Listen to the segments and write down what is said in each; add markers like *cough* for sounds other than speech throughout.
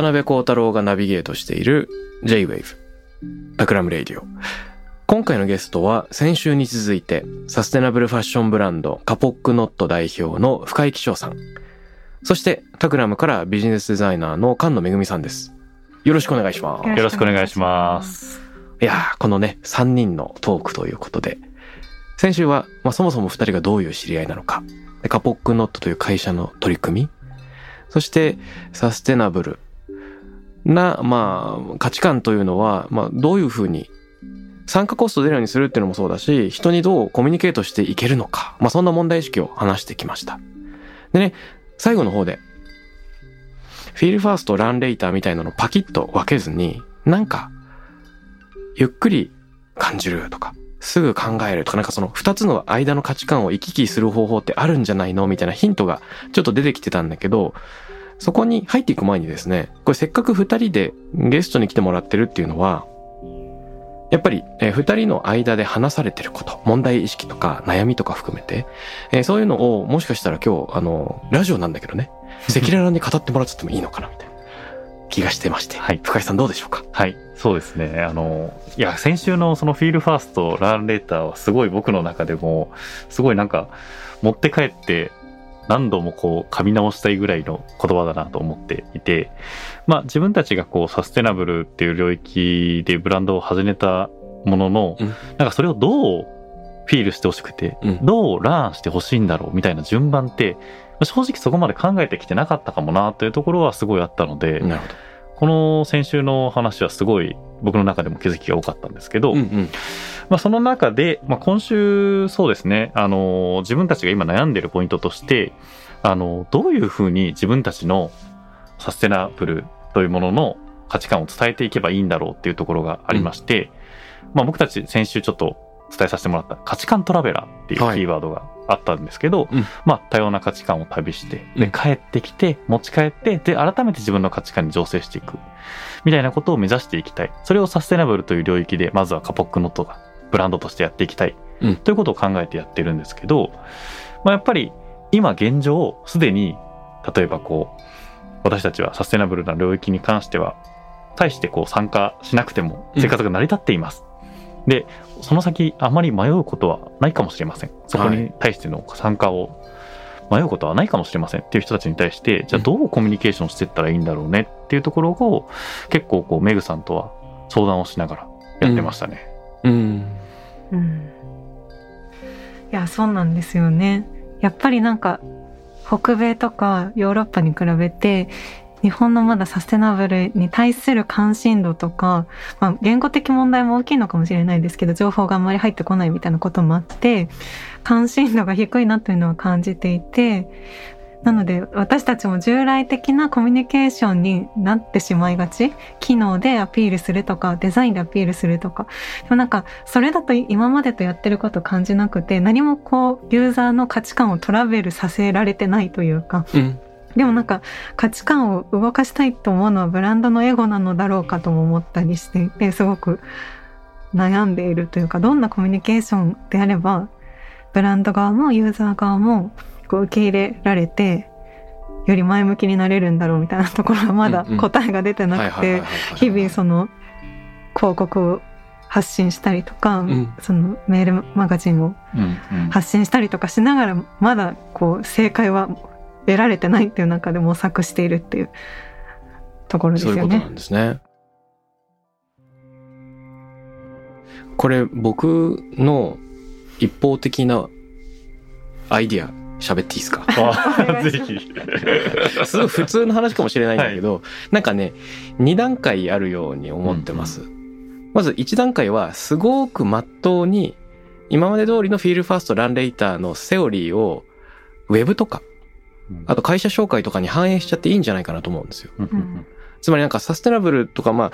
渡邉康太郎がナビゲートしている J-Wave TAKRAM RADIO。今回のゲストは先週に続いてサステナブルファッションブランド KAPOK KNOT 代表の深井喜翔さん。そして Takram からビジネスデザイナーの菅野めぐみさんです。よろしくお願いします。よろしくお願いします。いやーこのね3人のトークということで。先週は、まあ、そもそも2人がどういう知り合いなのか。でカポックノットという会社の取り組み。そしてサステナブルな、まあ、価値観というのは、まあ、どういうふうに参加コスト出るようにするっていうのもそうだし人にどうコミュニケートしていけるのか、まあ、そんな問題意識を話してきました。でね最後の方でフィールファーストランレイターみたいなのパキッと分けずになんかゆっくり感じるとか、すぐ考えるとか、なんかその二つの間の価値観を行き来する方法ってあるんじゃないのみたいなヒントがちょっと出てきてたんだけど、そこに入っていく前にですね、これせっかく二人でゲストに来てもらってるっていうのは、やっぱり、えー二人の間で話されてること、問題意識とか悩みとか含めて、えーそういうのをもしかしたら今日、あの、ラジオなんだけどね、*laughs* 赤裸々に語ってもらっちゃってもいいのかなみたいな気がしてまして。はい深井さんどうでしょうか？はい、そうですね。あの、いや、先週のそのフィールファーストランレーターはすごい僕の中でも、すごいなんか、持って帰って何度もこう噛み直したいぐらいの言葉だなと思っていて、まあ自分たちがこうサステナブルっていう領域でブランドを始めたものの、うんなんかそれをどうフィールしてほしくて、うんどうランしてほしいんだろうみたいな順番って、正直そこまで考えてきてなかったかもなというところはすごいあったので。この先週の話はすごい僕の中でも気づきが多かったんですけど、うんうん。まあ、その中で、まあ、今週そうですね、あの自分たちが今悩んでるポイントとして、あのどういうふうに自分たちのサステナブルというものの価値観を伝えていけばいいんだろうっていうところがありまして、まあ、僕たち先週ちょっと伝えさせてもらった価値観トラベラーっていうキはい。ーワードがあったんですけど、うん。まあ多様な価値観を旅して、でうん。帰ってきて持ち帰ってで改めて自分の価値観に醸成していくみたいなことを目指していきたい。それをサステナブルという領域でまずはカポックノットがブランドとしてやっていきたい、うん。ということを考えてやってるんですけど、まあ、やっぱり今現状すでに例えばこう私たちはサステナブルな領域に関しては対してこう参加しなくても生活が成り立っています。でその先あまり迷うことはないかもしれません。そこに対しての参加を迷うことはないかもしれません。っていう人たちに対してじゃあどうコミュニケーションしていったらいいんだろうねっていうところを結構こうメグさんとは相談をしながらやってましたね。うん。うんいやそうなんですよねやっぱりなんか北米とかヨーロッパに比べて日本のまだサステナブルに対する関心度とか、まあ、言語的問題も大きいのかもしれないですけど情報があんまり入ってこないみたいなこともあって関心度が低いなというのは感じていてなので私たちも従来的なコミュニケーションになってしまいがち。機能でアピールするとかデザインでアピールするとか。でもなんかそれだと今までとやってること感じなくて何もこうユーザーの価値観をトラベルさせられてないというか。うん。でもなんか価値観を動かしたいと思うのはブランドのエゴなのだろうかとも思ったりしていてすごく悩んでいるというかどんなコミュニケーションであればブランド側もユーザー側もこう受け入れられてより前向きになれるんだろうみたいなところはまだ答えが出てなくて日々その広告を発信したりとか、んそのメールマガジンを発信したりとかしながらまだこう正解は得られてないっていう中で模索しているっていうところですよねそういうことな。んですね。これ僕の一方的なアイディア喋っていいですか？あぜひ。すごい普通の話かもしれないんだけど、なんかね、2段階あるように思ってます。まず1段階は、すごく真っ当に、今まで通りのフィールファーストランレーターのセオリーを、ウェブとか、あと会社紹介とかに反映しちゃっていいんじゃないかなと思うんですよ。うんうんつまりなんかサステナブルとか、まあ、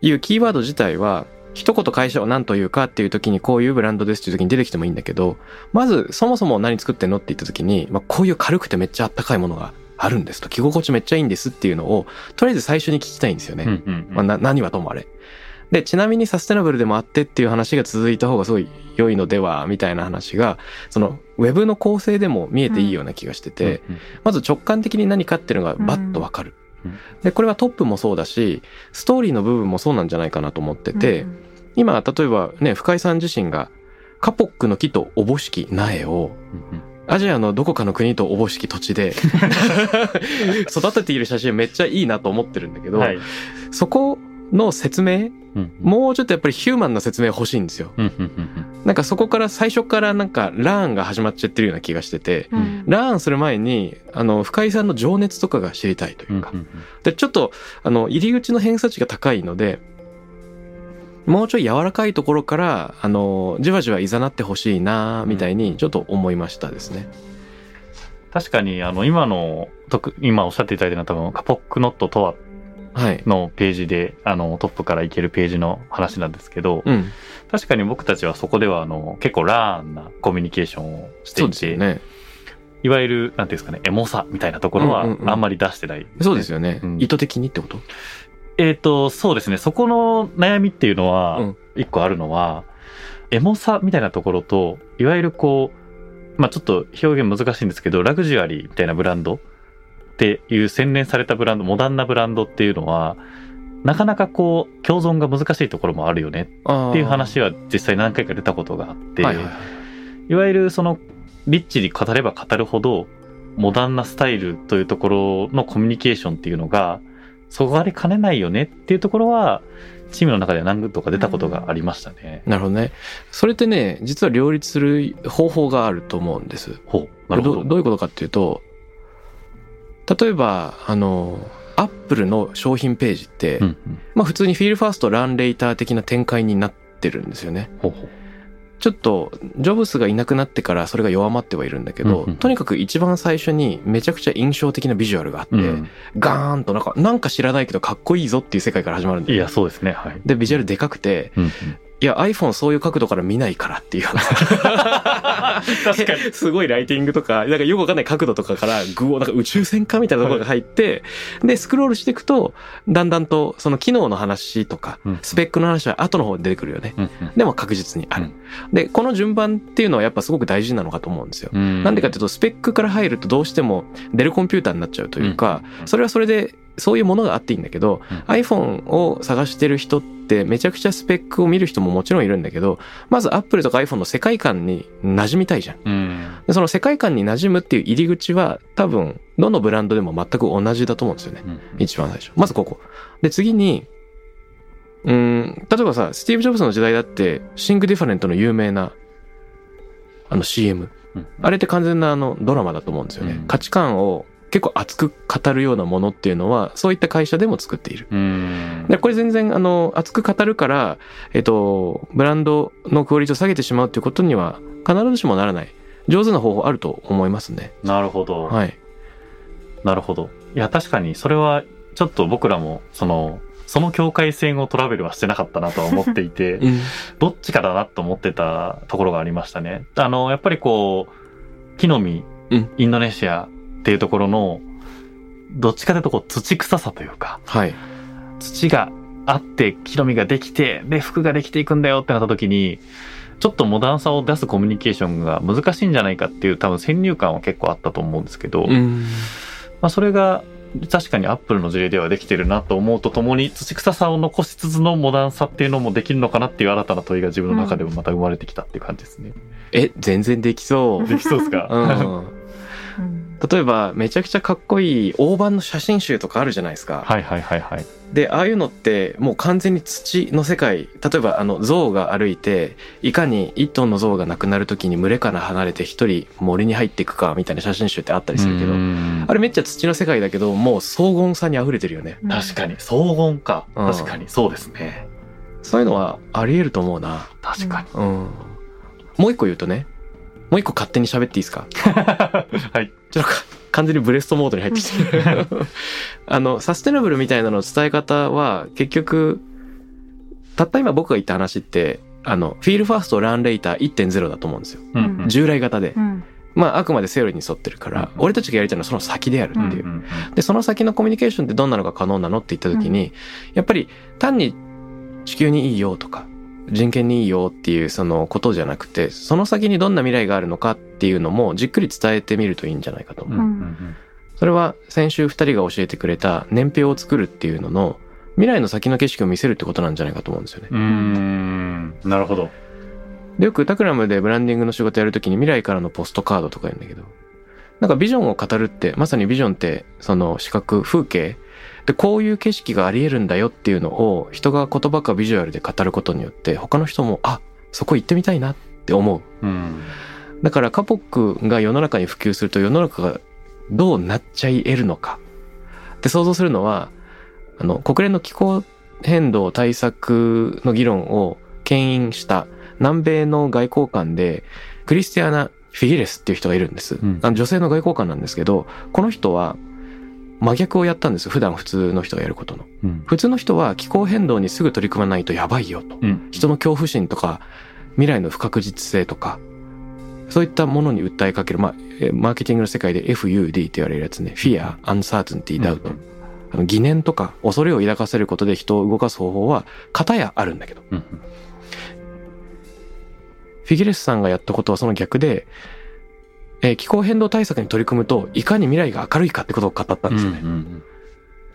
いうキーワード自体は、一言会社を何というかっていう時にこういうブランドですっていう時に出てきてもいいんだけど、まずそもそも何作ってんのって言った時に、まあこういう軽くてめっちゃあったかいものがあるんですと、着心地めっちゃいいんですっていうのを、とりあえず最初に聞きたいんですよね。うんうんまあ、な何はともあれ。で、ちなみにサステナブルでもあってっていう話が続いた方がすごい良いのでは、みたいな話が、その、ウェブの構成でも見えていいような気がしてて、うんまず直感的に何かっていうのがバッとわかる。うんで、これはトップもそうだし、ストーリーの部分もそうなんじゃないかなと思ってて、うん今、例えばね、深井さん自身が、カポックの木とおぼしき苗を、うんアジアのどこかの国とおぼしき土地で *laughs* 育てている写真めっちゃいいなと思ってるんだけど、はい。そこの説明うんもうちょっとやっぱりヒューマンな説明欲しいんですよ。なんかそこから最初からなんかラーンが始まっちゃってるような気がしてて、うんラーンする前に、あの、深井さんの情熱とかが知りたいというか。で、ちょっと、あの、入り口の偏差値が高いので、もうちょい柔らかいところから、あの、じわじわいざなってほしいな、みたいにちょっと思いましたですね。確かに、あの、今の、特今おっしゃっていただいたのは多分、カポックノットとははい。のページで、あの、トップからいけるページの話なんですけど、うん。確かに僕たちはそこでは、あの、結構ラーンなコミュニケーションをしてそういて、ですよね。いわゆる、なんていうんですかね、エモさみたいなところはうんうんうんあんまり出してない、そうですよね。うん意図的にってこと？えっ、と、そうですね、そこの悩みっていうのはうん、一個あるのは、エモさみたいなところと、いわゆるこう、まあちょっと表現難しいんですけど、ラグジュアリーみたいなブランドっていう洗練されたブランド、モダンなブランドっていうのは、なかなかこう、共存が難しいところもあるよねっっていう話は実際何回か出たことがあって、はいはいはい。いわゆるそのリッチに語れば語るほどモダンなスタイルというところのコミュニケーションっていうのがそがれかねないよねっていうところはチームの中では何度か出たことがありましたね。なるほどね。それってね、実は両立する方法があると思うんです。ほう。なるほど。どどういうことかっていうと、例えば、あの、アップルの商品ページって、うんうん。まあ普通にフィールファーストランレーター的な展開になってるんですよね。ほうほう。ちょっと、ジョブスがいなくなってからそれが弱まってはいるんだけど、うんうんとにかく一番最初にめちゃくちゃ印象的なビジュアルがあって、うんガーンとなんか、なんか知らないけどかっこいいぞっていう世界から始まるんだよ。いや、そうですね。はい。で、ビジュアルでかくて、うんうんいや iPhone そういう角度から見ないからっていう話。確かに。すごいライティングとか、なんかよくわかんない角度とかから、グオなんか宇宙船かみたいなところが入って、で、スクロールしていくと、だんだんとその機能の話とか、うんスペックの話は後の方に出てくるよね。うんでも確実にある。で、この順番っていうのはやっぱすごく大事なのかと思うんですよ。うん。なんでかっていうと、スペックから入るとどうしてもデルコンピューターになっちゃうというか、うんそれはそれでそういうものがあっていいんだけど、うん iPhone を探してる人ってめちゃくちゃスペックを見る人ももちろんいるんだけど、まず Apple とか iPhone の世界観に馴染みたいじゃん。うん。でその世界観に馴染むっていう入り口は多分どのブランドでも全く同じだと思うんですよね。うん一番最初。まずここ。で、次に、うーん、例えばさ、スティーブ・ジョブズの時代だって、 Think Different の有名な、あの CM。うんあれって完全なあのドラマだと思うんですよね。うん価値観を結構熱く語るようなものっていうのは、そういった会社でも作っている。うん。で、これ全然あの、熱く語るから、えっと、ブランドのクオリティを下げてしまうっていうことには、必ずしもならない。上手な方法あると思いますね。なるほど。はい。なるほど。いや、確かに、それは、ちょっと僕らも、その、その境界線をトラベルはしてなかったなとは思っていて、*laughs* うん。どっちかだなと思ってたところがありましたね。あの、やっぱりこう、木の実、うんインドネシアっていうところの、どっちかというとこう土臭さというか、はい。土があって木の実ができて、で、服ができていくんだよってなった時に、ちょっとモダンさを出すコミュニケーションが難しいんじゃないかっていう多分先入観は結構あったと思うんですけど、うん。まあ、それが確かにアップルの事例ではできてるなと思うとともに土臭さを残しつつのモダンさっていうのもできるのかなっていう新たな問いが自分の中でもまた生まれてきたっていう感じですね。え、全然できそう。できそうですか、うん。*laughs* うん例えばめちゃくちゃかっこいい大判の写真集とかあるじゃないですか。はいはいはいはい。でああいうのってもう完全に土の世界例えばあの象が歩いていかに一頭の象が亡くなる時に群れから離れて一人森に入っていくかみたいな写真集ってあったりするけどうん。あれめっちゃ土の世界だけどもう荘厳さに溢れてるよね。確かに荘厳か、うん。確かにそうですね。そういうのはあり得ると思うな。確かに、うん。もう一個言うとねもう一個勝手に喋っていいですか？*laughs* はい。ちょっとか完全にブレストモードに入ってきてる *laughs* あのサステナブルみたいなの伝え方は結局たった今僕が言った話ってあのフィールファーストランレイター1.0だと思うんですよ。うんうん。従来型で。うん。まああくまでセオリーに沿ってるからうん俺たちがやりたいのはその先であるっていう。うんうんでその先のコミュニケーションってどんなのが可能なのって言った時にやっぱり単に地球にいいよとか人権にいいよっていうそのことじゃなくてその先にどんな未来があるのかっていうのもじっくり伝えてみるといいんじゃないかと。思ううんうん。それは先週2人が教えてくれた年表を作るっていうのの未来の先の景色を見せるってことなんじゃないかと思うんですよね。うん。うんなるほど。でよくタクラムでブランディングの仕事やるときに未来からのポストカードとか言うんだけどなんかビジョンを語るってまさにビジョンってその視覚風景でこういう景色があり得るんだよっていうのを人が言葉かビジュアルで語ることによって他の人もあそこ行ってみたいなって思う。うん。だからカポックが世の中に普及すると世の中がどうなっちゃい得るのか。って想像するのはあの国連の気候変動対策の議論を牽引した南米の外交官でクリスティアナ・フィギレスっていう人がいるんです、ん。あの女性の外交官なんですけどこの人は真逆をやったんです。普段普通の人がやることの。うん。普通の人は気候変動にすぐ取り組まないとやばいよと。うん。人の恐怖心とか未来の不確実性とかそういったものに訴えかける、まあ、えマーケティングの世界で FUD って言われるやつね。Fear, Uncertainty, Doubt、うん。あの疑念とか恐れを抱かせることで人を動かす方法は片やあるんだけど。うん。フィギレスさんがやったことはその逆で、えー気候変動対策に取り組むといかに未来が明るいかってことを語ったんですよね。うん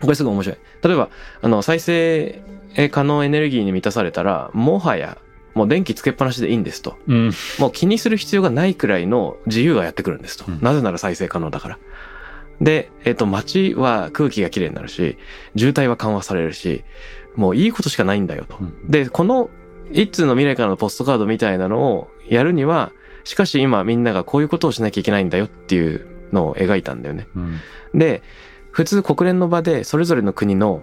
これすごい面白い。例えば、あの、再生可能エネルギーに満たされたら、もはや、もう電気つけっぱなしでいいんですと。うんもう気にする必要がないくらいの自由がやってくるんですと。うんなぜなら再生可能だから。で、えっ、と、街は空気がきれいになるし、渋滞は緩和されるし、もういいことしかないんだよと。うんで、この一通の未来からのポストカードみたいなのをやるには、しかし今みんながこういうことをしなきゃいけないんだよっていうのを描いたんだよね。うんで、普通国連の場でそれぞれの国の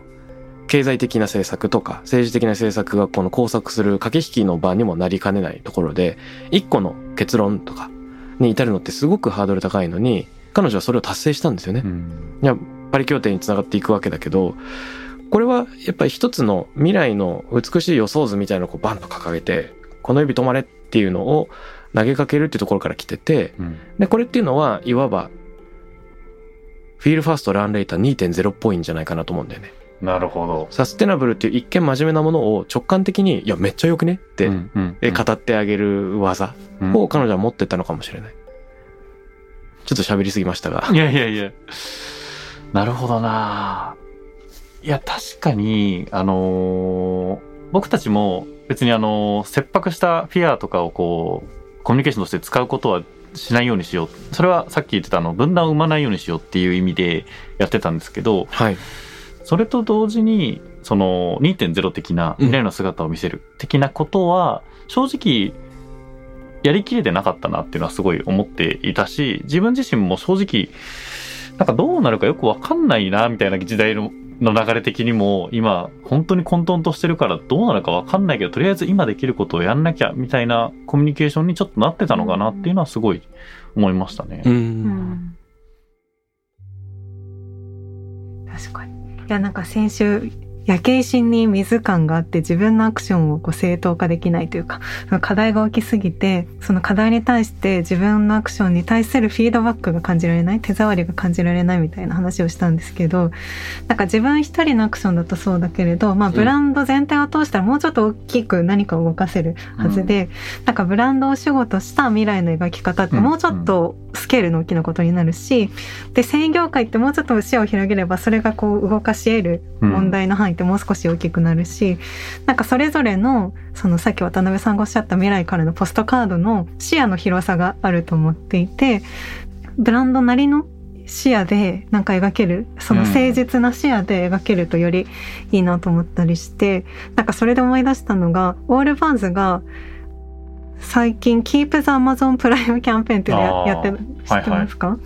経済的な政策とか政治的な政策がこの交錯する駆け引きの場にもなりかねないところで、一個の結論とかに至るのってすごくハードル高いのに、彼女はそれを達成したんですよねう。んいや、パリ協定につながっていくわけだけど、これはやっぱり一つの未来の美しい予想図みたいなのをこうバンと掲げて、この指止まれっていうのを投げかけるっていうところから来てて、うんで、これっていうのは、いわば、フィールファーストランレーター2.0っぽいんじゃないかなと思うんだよね。なるほどサステナブルっていう一見真面目なものを直感的に、いや、めっちゃよくねって、語ってあげる技うんを彼女は持ってったのかもしれない。ちょっと喋りすぎましたが。いやいやいや。なるほどないや、確かに、あのー僕たちも別にあのー切迫したフィアとかをこう、コミュニケーションとして使うことはしないようにしよう。それはさっき言ってたあの、分断を生まないようにしようっていう意味でやってたんですけど、はい。それと同時に、その2.0的な未来の姿を見せる的なことは、正直、やりきれてなかったなっていうのはすごい思っていたし、自分自身も正直、なんかどうなるかよくわかんないな、みたいな時代のの流れ的にも、今、本当に混沌としてるからどうなるかわかんないけど、とりあえず今できることをやんなきゃ、みたいなコミュニケーションにちょっとなってたのかなっていうのはすごい思いましたね。う。うんん確かにいやなんか先週焼け石に水感があって自分のアクションをこう正当化できないというか課題が大きすぎてその課題に対して自分のアクションに対するフィードバックが感じられない手触りが感じられないみたいな話をしたんですけどなんか自分一人のアクションだとそうだけれど、まあ、ブランド全体を通したらもうちょっと大きく何かを動かせるはずで、なんかブランドを主語とした未来の描き方ってもうちょっとスケールの大きなことになるし、で製業界ってもうちょっと視野を広げればそれがこう動かし得る問題の範囲ってもう少し大きくなるし、なんかそれぞれのそのさっき渡辺さんがおっしゃった未来からのポストカードの視野の広さがあると思っていてブランドなりの視野でなんか描けるその誠実な視野で描けるとよりいいなと思ったりして、なんかそれで思い出したのが Allbirds が最近 Keep the Amazon プライムキャンペーンっていうのあー。ややってる知ってますか、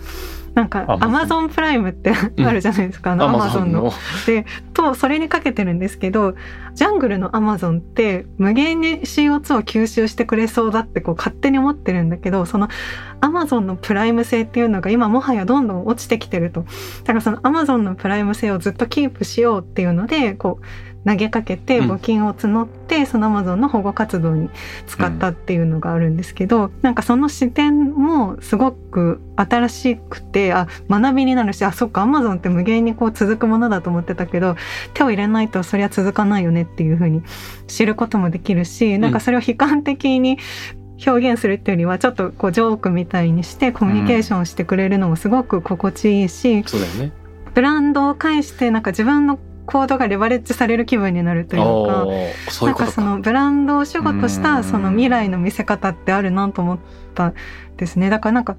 なんか Amazon Amazon プライムってあるじゃないですか、あのアマゾンの。の。でとそれにかけてるんですけどジャングルのアマゾンって無限に CO2 を吸収してくれそうだってこう勝手に思ってるんだけどそのアマゾンの prime 性っていうのが今もはやどんどん落ちてきてると。だからそのアマゾンの prime 性をずっとキープしようっていうのでこう投げかけてうん。募金を募って、そのアマゾンの保護活動に使ったっていうのがあるんですけど、なんかその視点もすごく新しくてあ学びになるしあそっかアマゾンって無限にこう続くものだと思ってたけど手を入れないとそりゃ続かないよねっていう風に知ることもできるし、なんかそれを悲観的に表現するっていうよりはちょっとこうジョークみたいにしてコミュニケーションしてくれるのもすごく心地いいし、そうだよね。ブランドを介してなんか自分の行動がレバレッジされる気分になるというか。う。なんかそのブランドを主語としうんたその未来の見せ方ってあるなと思ったですね。だからなんか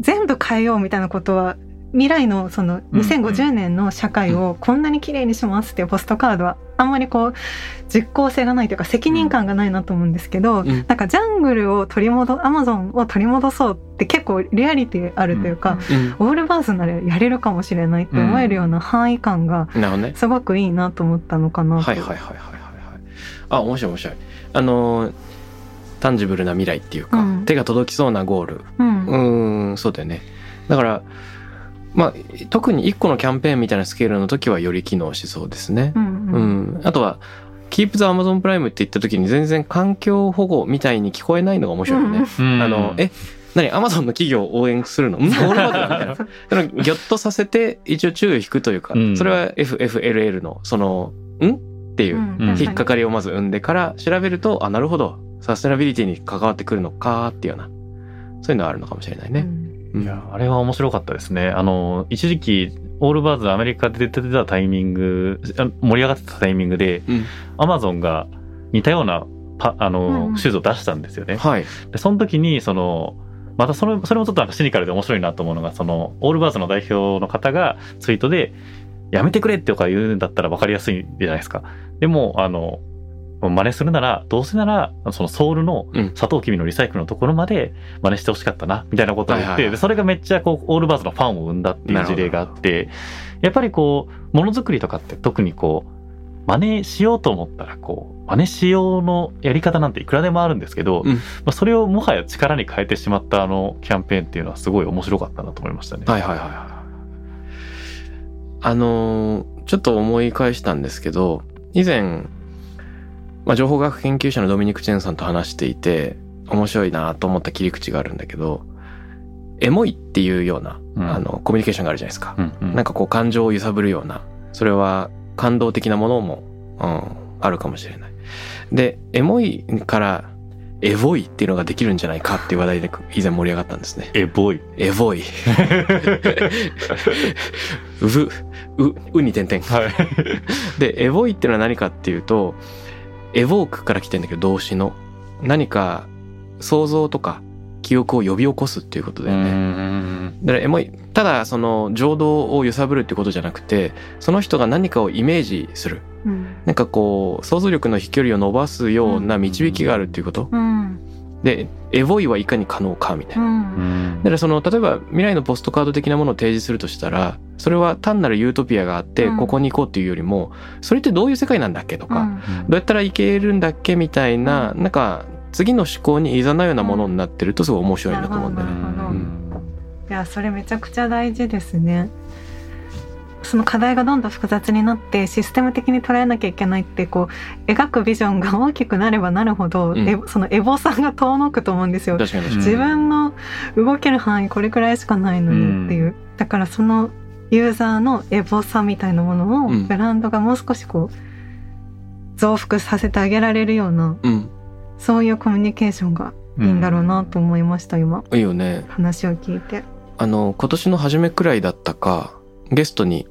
全部変えようみたいなことは未来のそのうん2050年の社会をこんなに綺麗にしますっていうポストカードはあんまりこう実効性がないというか責任感がないなと思うんですけど、んなんかジャングルを取り戻アマゾンを取り戻そうって結構リアリティあるというか、うんオールバーズならやれるかもしれないって思えるような範囲感が。すごくいいなと思ったのかなと。はいはいはいはいはいはい。あ、面白い面白い。あのー、タンジブルな未来っていうか、うん手が届きそうなゴール。うん、そうだよね。だから、まあ、特に1個のキャンペーンみたいなスケールの時はより機能しそうですねう。んううんん。あとは、Keep the Amazon Prime って言った時に全然環境保護みたいに聞こえないのが面白いよね。うんあの、え、何アマゾンの企業を応援するの？んオールバードだみたいな。ギョッとさせて、一応注意を引くというか、うんそれは FFLL の、その、ん？っていう、うん引っかかりをまず生んでから調べると、あ、なるほど。サステナビリティに関わってくるのかっていうような、そういうのはあるのかもしれないね。うんいや、あれは面白かったですね。あの、一時期、オールバーズアメリカで出てたタイミング、あ盛り上がってたタイミングで、うんアマゾンが似たようなパ、あうんの、うんシューズを出したんですよね。はい。で、その時に、その、またそれ、それもちょっとなんかシニカルで面白いなと思うのが、その、オールバーズの代表の方がツイートで、やめてくれってとか言うんだったら分かりやすいじゃないですか。でも、あの、真似するなら、どうせなら、そのソールのうんサトウキビのリサイクルのところまで真似してほしかったな、みたいなことを言って、はいはいはいでそれがめっちゃこう、オールバーズのファンを生んだっていう事例があって、やっぱりこう、ものづくりとかって特にこう、真似しようと思ったら、こう、真似しようのやり方なんていくらでもあるんですけど、うんまあ、それをもはや力に変えてしまったあのキャンペーンっていうのはすごい面白かったなと思いましたね。はいはいはいはい。あのーちょっと思い返したんですけど、以前、まあ、情報学研究者のドミニク・チェンさんと話していて、面白いなと思った切り口があるんだけど、エモいっていうような、うんあの、コミュニケーションがあるじゃないですか。うんうんなんかこう感情を揺さぶるような、それは感動的なものも、うん、あるかもしれない。で、エモいから、エボいっていうのができるんじゃないかっていう話題で以前盛り上がったんですね。エボい。エボい。*laughs* う、う、うに点々。はい。で、エボいっていうのは何かっていうと、エボークから来てんだけど動詞の。何か想像とか記憶を呼び起こすっていうことだよね。ね。だからエモい。ただ、その情動を揺さぶるっていうことじゃなくて、その人が何かをイメージする。うんなんかこう、想像力の飛距離を伸ばすような導きがあるっていうこと？うんで、エボいはいかに可能かみたいうな。ん。だからその、例えば未来のポストカード的なものを提示するとしたら、それは単なるユートピアがあって、うん。ここに行こうっていうよりも、それってどういう世界なんだっけとか、どうやったらいけるんだっけみたいな、なんか、次の思考に誘うようなものになってるとすごい面白いなと思うんだよね。いやそれめちゃくちゃ大事ですねその課題がどんどん複雑になってシステム的に捉えなきゃいけないってこう描くビジョンが大きくなればなるほど、うんえそのエボさが遠のくと思うんですよ。自分の動ける範囲これくらいしかないのにっていう、だからそのユーザーのエボさみたいなものをうんブランドがもう少しこう増幅させてあげられるようなうん。そういうコミュニケーションがいいんだろうなと思いました今いいよね。話を聞いて。あの、今年の初めくらいだったか、ゲストに、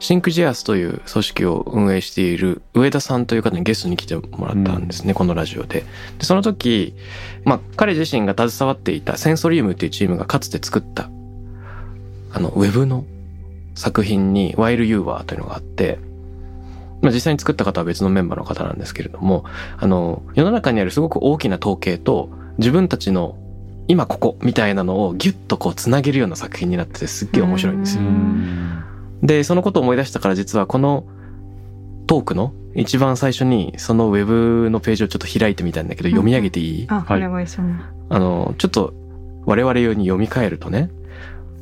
シンクジアスという組織を運営している上田さんという方にゲストに来てもらったんですね、このラジオで。で、その時、まあ、彼自身が携わっていたセンソリウムっていうチームがかつて作った、あのウェブの作品に While You Were というのがあって、まあ、実際に作った方は別のメンバーの方なんですけれどもあの世の中にあるすごく大きな統計と自分たちの今ここみたいなのをギュッとこうつなげるような作品になっててすっげえ面白いんですよ。でそのことを思い出したから実はこのトークの一番最初にそのウェブのページをちょっと開いてみたんだけどうん。読み上げていい、あ、はい。お願いします。あのちょっと我々用に読み替えるとね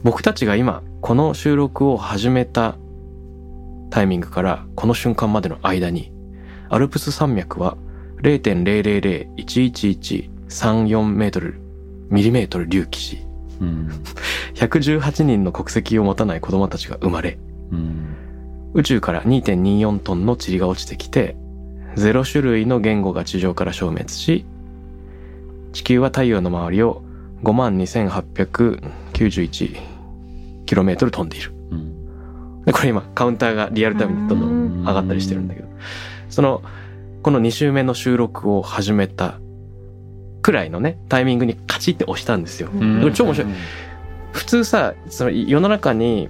僕たちが今この収録を始めたタイミングからこの瞬間までの間にアルプス山脈は0.00011134メートルミリメートル隆起しうん。118人の国籍を持たない子供たちが生まれうん。宇宙から2.24トンの塵が落ちてきて0種類の言語が地上から消滅し地球は太陽の周りを52,891キロメートル飛んでいる。うん。でこれ今カウンターがリアルタイムにどんどん上がったりしてるんだけど。そのこの2週目の収録を始めたくらいのねタイミングにカチッて押したんですよ。超面白い。普通さその世の中に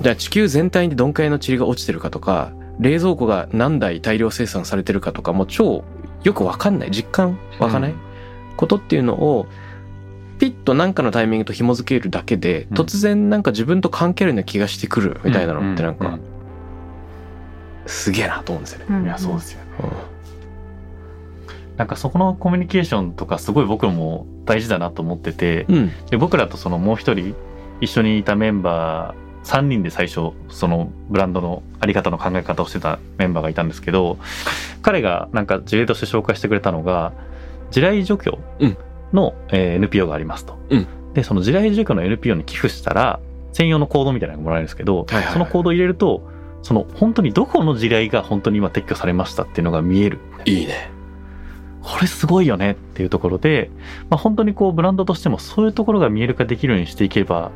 じゃあ地球全体にどんくらいの塵が落ちてるかとか冷蔵庫が何台大量生産されてるかとかもう超よくわかんない。実感わかんない、うん。ことっていうのをピッと何かのタイミングと紐付けるだけでうん。突然なんか自分と関係あるような気がしてくるみたいなのってなんかうん。すげえなと思うんですよね。うん。いやそうですよね。うんなんかそこのコミュニケーションとかすごい僕も大事だなと思っててうんで僕らとそのもう一人一緒にいたメンバー3人で最初そのブランドのあり方の考え方をしてたメンバーがいたんですけど彼がなんか事例として紹介してくれたのが地雷除去の、えー NPO がありますと。うんでその地雷除去の NPO に寄付したら専用のコードみたいなのがもらえるんですけど、そのコードを入れるとその本当にどこの地雷が本当に今撤去されましたっていうのが見える。いいね。これすごいよねっていうところで、まあ、本当にこうブランドとしてもそういうところが見える化できるようにしていけば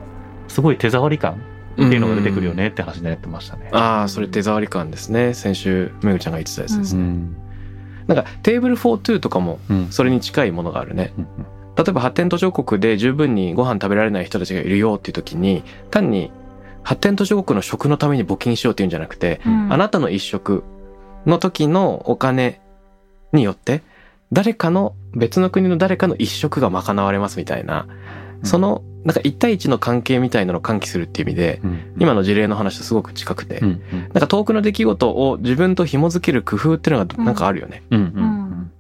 すごい手触り感っていうのが出てくるよねって話になってましたね。ああそれ手触り感ですね先週めぐちゃんが言ってたやつですね。うんなんかテーブルフォートゥーとかもうんそれに近いものがあるね。うん例えば発展途上国で十分にご飯食べられない人たちがいるよっていう時に単に発展途上国の食のために募金しようっていうんじゃなくて、うんあなたの一食の時のお金によって誰かの別の国の誰かの一食が賄われますみたいな、そのなんか一対一の関係みたいなのを喚起するっていう意味でうん。今の事例の話とすごく近くて、うんうん。なんか遠くの出来事を自分と紐づける工夫っていうのがなんかあるよね。うんうん。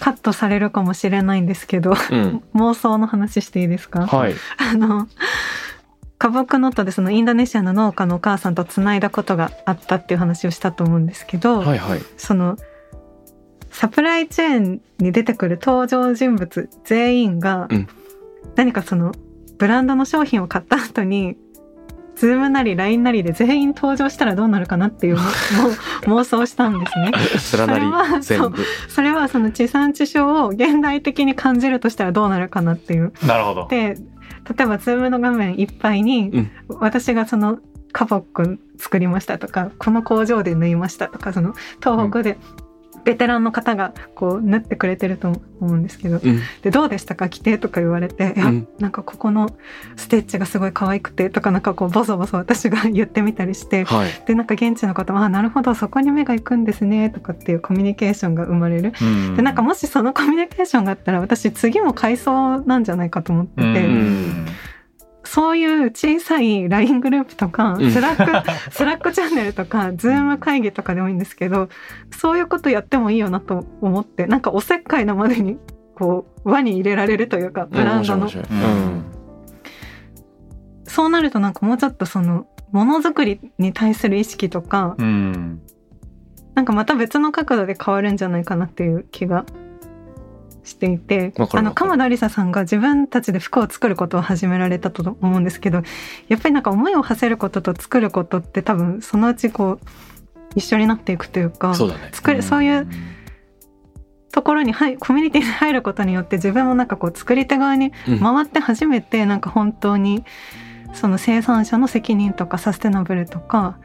カットされるかもしれないんですけど、うん。*laughs* 妄想の話していいですか？はい。あの、花木ノットでそのインドネシアの農家のお母さんとつないだことがあったっていう話をしたと思うんですけど、はいはい。そのサプライチェーンに出てくる登場人物全員がうん何かそのブランドの商品を買った後に Zoom なり LINE なりで全員登場したらどうなるかなっていう *laughs* 妄想をしたんですね。それはり全部。それはその地産地消を現代的に感じるとしたらどうなるかなっていう。なるほど。で例えば Zoom の画面いっぱいに、うん。私がそのカポック作りましたとかこの工場で縫いましたとかその東北でベテランの方がこう縫ってくれてると思うんですけどうん。でどうでしたか？着てとか言われて、いやうんなんかここのステッチがすごい可愛くてとかなんかこうボソボソ私が言ってみたりしてはい。でなんか現地の方もあなるほどそこに目が行くんですねとかっていうコミュニケーションが生まれる。うんでなんかもしそのコミュニケーションがあったら私次も買いそうなんじゃないかと思ってて、うんそういう小さい LINE グループとか、うん。 Slack、Slack *laughs* チャンネルとか、 Zoom 会議とかでもいいんですけど、そういうことやってもいいよなと思って、なんかおせっかいなまでに、こう、輪に入れられるというか、ブランドの。そうなるとなんかもうちょっとその、ものづくりに対する意識とか、うん。なんかまた別の角度で変わるんじゃないかなっていう気がしていてあの鎌田理沙さんが自分たちで服を作ることを始められたと思うんですけどやっぱりなんか思いを馳せることと作ることって多分そのうちこう一緒になっていくというかそうだね。作るそういうところに入コミュニティに入ることによって自分もなんかこう作り手側にうん。回って初めてなんか本当にその生産者の責任とかサステナブルとか、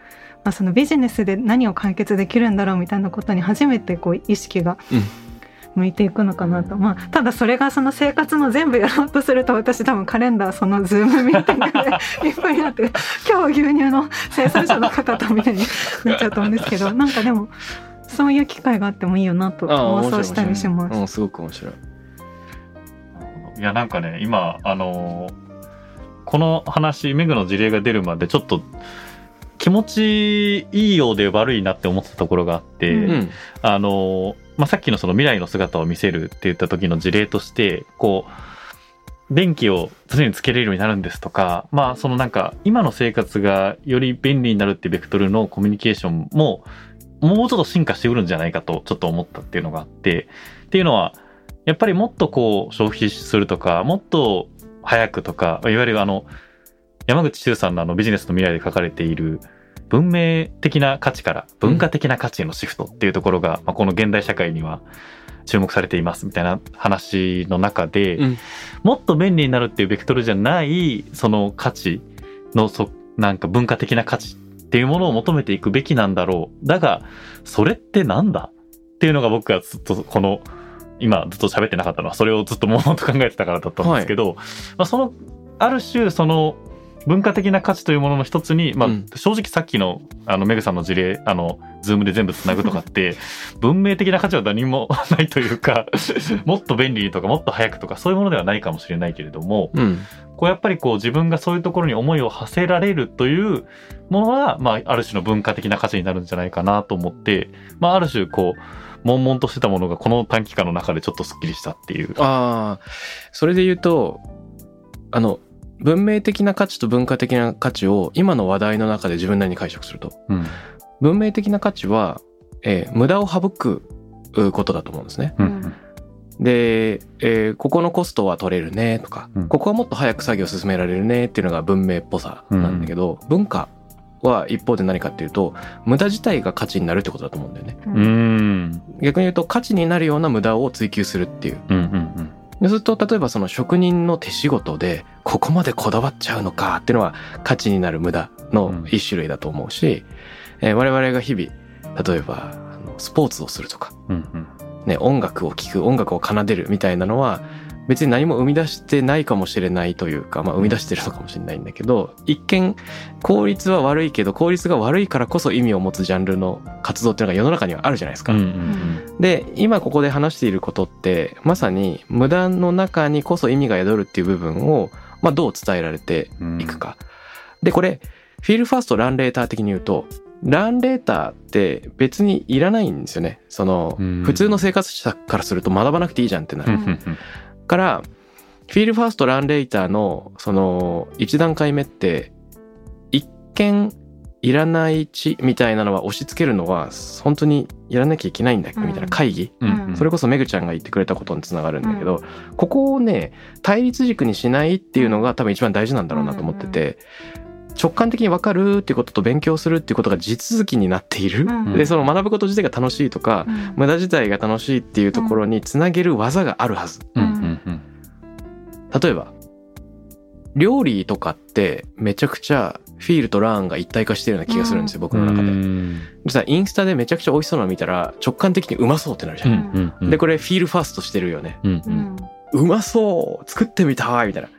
まあ、そのビジネスで何を解決できるんだろうみたいなことに初めてこう意識がうん向いていくのかなとまあただそれがその生活の全部やろうとすると私多分カレンダーそのズームミーティングで *laughs* いっぱいになって今日牛乳の生産者の方とみたいになっちゃうと思うんですけど *laughs* なんかでもそういう機会があってもいいよなと妄想したりします。うん、すごく面白い。いやなんかね今あのーこの話メグの事例が出るまでちょっと気持ちいいようで悪いなって思ってたところがあって、うんうん。あのーまあ、さっきのその未来の姿を見せるって言った時の事例としてこう電気を常につけれるようになるんですとかまあそのなんか今の生活がより便利になるってベクトルのコミュニケーションももうちょっと進化してくるんじゃないかとちょっと思ったっていうのがあってっていうのはやっぱりもっとこう消費するとかもっと早くとかいわゆるあの山口周さんのあのビジネスの未来で書かれている文明的な価値から文化的な価値へのシフトっていうところが、まあ、この現代社会には注目されていますみたいな話の中で、うん。もっと便利になるっていうベクトルじゃないその価値のそなんか文化的な価値っていうものを求めていくべきなんだろう。だがそれってなんだっていうのが僕がずっとこの今ずっと喋ってなかったのはそれをずっともうと考えてたからだったんですけど、まあ、そのある種その文化的な価値というものの一つに、まあうん正直さっきのあのメグさんの事例あのズームで全部つなぐとかって *laughs* 文明的な価値は何も *laughs* ないというかもっと便利にとかもっと早くとかそういうものではないかもしれないけれどもうん。こうやっぱりこう自分がそういうところに思いを馳せられるというものは、まあ、ある種の文化的な価値になるんじゃないかなと思って、まあ、ある種こう悶々としてたものがこの短期間の中でちょっとスッキリしたっていう。ああ、それで言うと、あの、文明的な価値と文化的な価値を今の話題の中で自分なりに解釈すると、うん。文明的な価値は、えー無駄を省くうことだと思うんですね。うん。で、えーここのコストは取れるねとか、うん。ここはもっと早く作業進められるねっていうのが文明っぽさなんだけど、文化は一方で何かっていうと無駄自体が価値になるってことだと思うんだよね。うーん。逆に言うと価値になるような無駄を追求するっていう。うんうんでそうすると例えばその職人の手仕事でここまでこだわっちゃうのかっていうのは価値になる無駄の一種類だと思うし、えー我々が日々例えばスポーツをするとか、うんうん。ね、音楽を聴く音楽を奏でるみたいなのは別に何も生み出してないかもしれないというか、まあ、生み出してるのかもしれないんだけど一見効率は悪いけど効率が悪いからこそ意味を持つジャンルの活動っていうのが世の中にはあるじゃないですか。うんうんで今ここで話していることってまさに無駄の中にこそ意味が宿るっていう部分を、まあ、どう伝えられてうんいくか。でこれフィールファーストランレーター的に言うとランレーターって別にいらないんですよね。そのうん普通の生活者からすると学ばなくていいじゃんってなる。からフィールファーストランレーターのその1段階目って一見いらない地みたいなのは押し付けるのは本当にやらなきゃいけないんだっけ？みたいな会議、うん。うん。それこそめぐちゃんが言ってくれたことにつながるんだけど、ここをね対立軸にしないっていうのが多分一番大事なんだろうなと思ってて、直感的に分かるっていうことと勉強するっていうことが地続きになっている、うん。でその学ぶこと自体が楽しいとか、うん。無駄自体が楽しいっていうところにつなげる技があるはず。うん。例えば料理とかってめちゃくちゃフィールとラーンが一体化してるような気がするんですよ、僕の中で。うん。でさインスタでめちゃくちゃ美味しそうなの見たら直感的にうまそうってなるじゃ。ん。でこれフィールファーストしてるよね。うんううんんうまそう作ってみたいみたいな。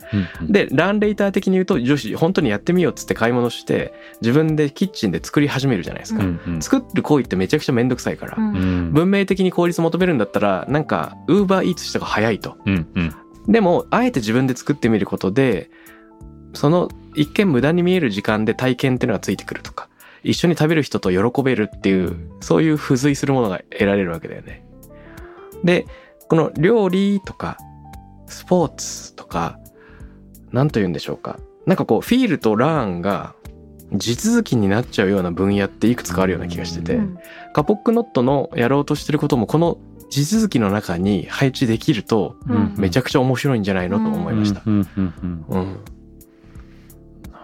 うんでランレーター的に言うと女子本当にやってみようっつって買い物して自分でキッチンで作り始めるじゃないですか。うんうん作る行為ってめちゃくちゃめんどくさいから。うんうん文明的に効率求めるんだったらなんかウーバーイーツした方が早いと。うんうんでもあえて自分で作ってみることでその一見無駄に見える時間で体験っていうのがついてくるとか一緒に食べる人と喜べるっていうそういう付随するものが得られるわけだよね。でこの料理とかスポーツとか何と言うんでしょうか。なんかこうフィールとラーンが地続きになっちゃうような分野っていくつかあるような気がしてて、うん。カポックノットのやろうとしてることもこの地続きの中に配置できるとうん。めちゃくちゃ面白いんじゃないのと思いました。な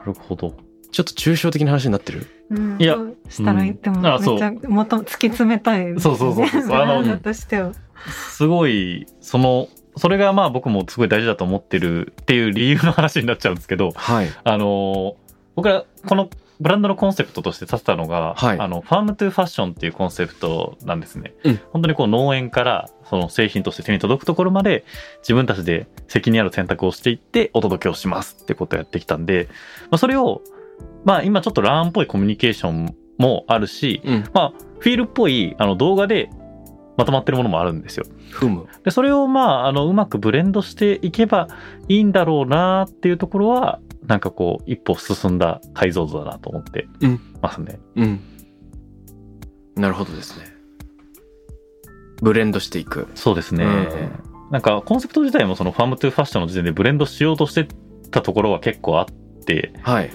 るほど。ちょっと抽象的な話になってる？うん。いや。どうしたらいいうんでもめあそう。っちゃもっと突き詰めたい。ね。そうそうそうそう。あの *laughs* 女としては。すごいそのそれがまあ僕もすごい大事だと思ってるっていう理由の話になっちゃうんですけどはい。あの僕らこのブランドのコンセプトとして立てたのが、はいあのファームトゥファッションっていうコンセプトなんですね。うん本当にこう農園からその製品として手に届くところまで自分たちで責任ある選択をしていってお届けをしますってことをやってきたんで、まあ、それをまあ今ちょっとラーンっぽいコミュニケーションもあるし、うんまあフィールっぽいあの動画でまとまってるものもあるんですよ。ふむ。でそれをまああのうまくブレンドしていけばいいんだろうなっていうところはなんかこう一歩進んだ解像度だなと思ってうん。ますね。うん。なるほどですね。ブレンドしていく。そうですね。うん。なんかコンセプト自体もそのファームトゥファッションの時点でブレンドしようとしてたところは結構あって。はい。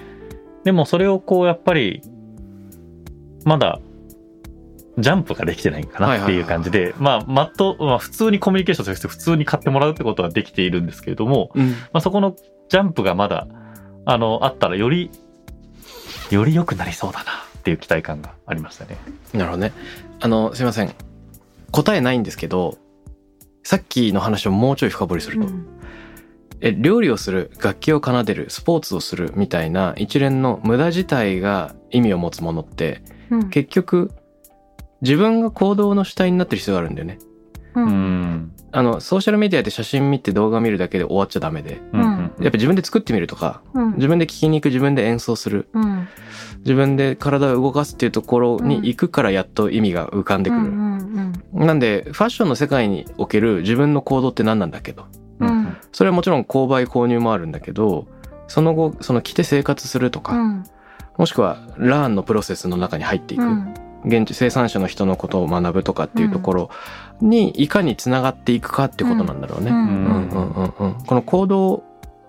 でもそれをこうやっぱりまだジャンプができてないかなっていう感じで、まあ、マット、まあ、普通にコミュニケーションとして普通に買ってもらうってことはできているんですけれども、うん。まあ、そこのジャンプがまだあのあったらよりより良くなりそうだなっていう期待感がありましたね。なるほどね。あのすいません。答えないんですけどさっきの話をもうちょい深掘りすると、うん。え料理をする楽器を奏でるスポーツをするみたいな一連の無駄自体が意味を持つものってうん。結局自分が行動の主体になってる必要があるんだよね。ううん。んあのソーシャルメディアで写真見て動画見るだけで終わっちゃダメで。うん。うんやっぱ自分で作ってみるとかうん。自分で聞きに行く自分で演奏する。うん。自分で体を動かすっていうところに行くからやっと意味が浮かんでくる、うん。うん。なんでファッションの世界における自分の行動って何なんだけどうん。それはもちろん購買購入もあるんだけどその後その着て生活するとか、うん。もしくはラーンのプロセスの中に入っていく、うん現地生産者の人のことを学ぶとかっていうところにいかにつながっていくかってことなんだろうね。ううん。んうんうんうん。この行動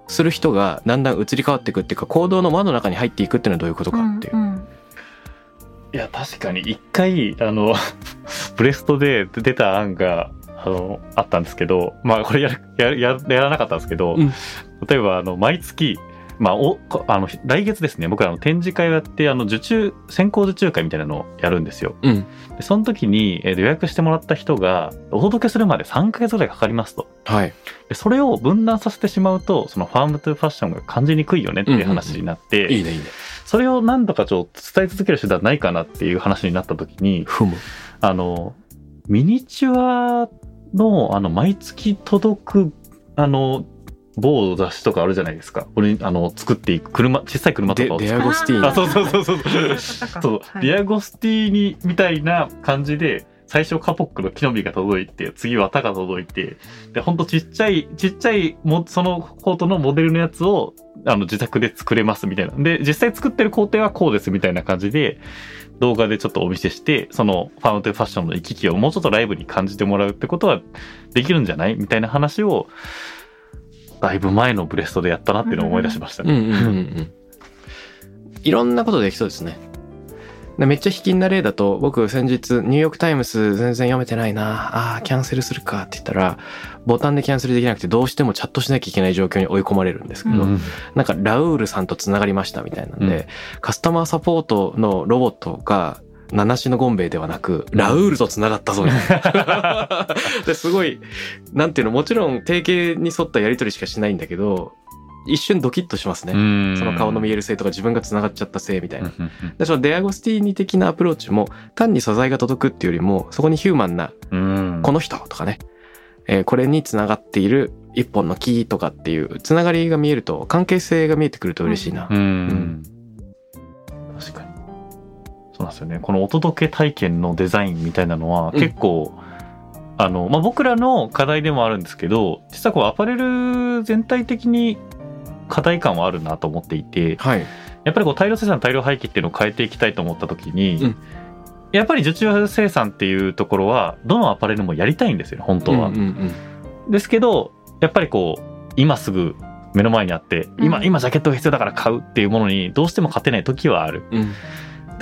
する人がだんだん移り変わっていくっていうか行動の輪の中に入っていくっていうのはどういうことかっていう。うんいや確かに一回あの *laughs* ブレストで出た案があのあったんですけどまあこれやるやるやるやらなかったんですけど、うん。例えばあの毎月まあ、おこあの来月ですね僕らの展示会をやってあの受注先行受注会みたいなのをやるんですようんでその時に、えー予約してもらった人がお届けするまで3ヶ月ぐらいかかりますとはい。でそれを分断させてしまうとそのファームトゥファッションが感じにくいよねっていう話になって、いいねいいね。それを何とかちょっと伝え続ける手段ないかなっていう話になった時にふむ。あのミニチュアのあの毎月届くあの某雑誌とかあるじゃないですか。これあの作っていく車小さい車とデかを作デアゴスティー。ニ。あそうそうそうそう。そう、はい。ディアゴスティーニみたいな感じで最初カポックの木の実が届いて次はタが届いてでほんとちっちゃいちっちゃいもそのコートのモデルのやつをあの自宅で作れますみたいな。で実際作ってる工程はこうですみたいな感じで動画でちょっとお見せしてその farm to fashion の行き来をもうちょっとライブに感じてもらうってことはできるんじゃないみたいな話をだいぶ前のブレストでやったなっていうのを思い出しましたね。うんうんうんうん。いろんなことできそうですね。でめっちゃ引きな例だと、僕先日、ニューヨークタイムズ全然読めてないな。ああー、キャンセルするかって言ったら、ボタンでキャンセルできなくて、どうしてもチャットしなきゃいけない状況に追い込まれるんですけど、うんなんかラウールさんとつながりましたみたいなんで、うんカスタマーサポートのロボットが、七種のゴンベイではなく、ラウールとつながったぞみたいな。*laughs* ですごい、なんていうの、もちろん定型に沿ったやり取りしかしないんだけど、一瞬ドキッとしますね。うんその顔の見える性とか自分が繋がっちゃった性みたいな。でそのデアゴスティーニ的なアプローチも単に素材が届くっていうよりもそこにヒューマンなうんこの人とかね、えーこれに繋がっている一本の木とかっていう繋がりが見えると関係性が見えてくると嬉しいな。うん、そうなんですよねこのお届け体験のデザインみたいなのはうん結構、あのまあ、僕らの課題でもあるんですけど実はこうアパレル全体的に課題感はあるなと思っていてはい。やっぱりこう大量生産大量廃棄っていうのを変えていきたいと思った時に、うんやっぱり受注生産っていうところはどのアパレルもやりたいんですよ本当は。うんうんですけどやっぱりこう今すぐ目の前にあって今,、うん今ジャケットが必要だから買うっていうものにどうしても勝てない時はある。うん。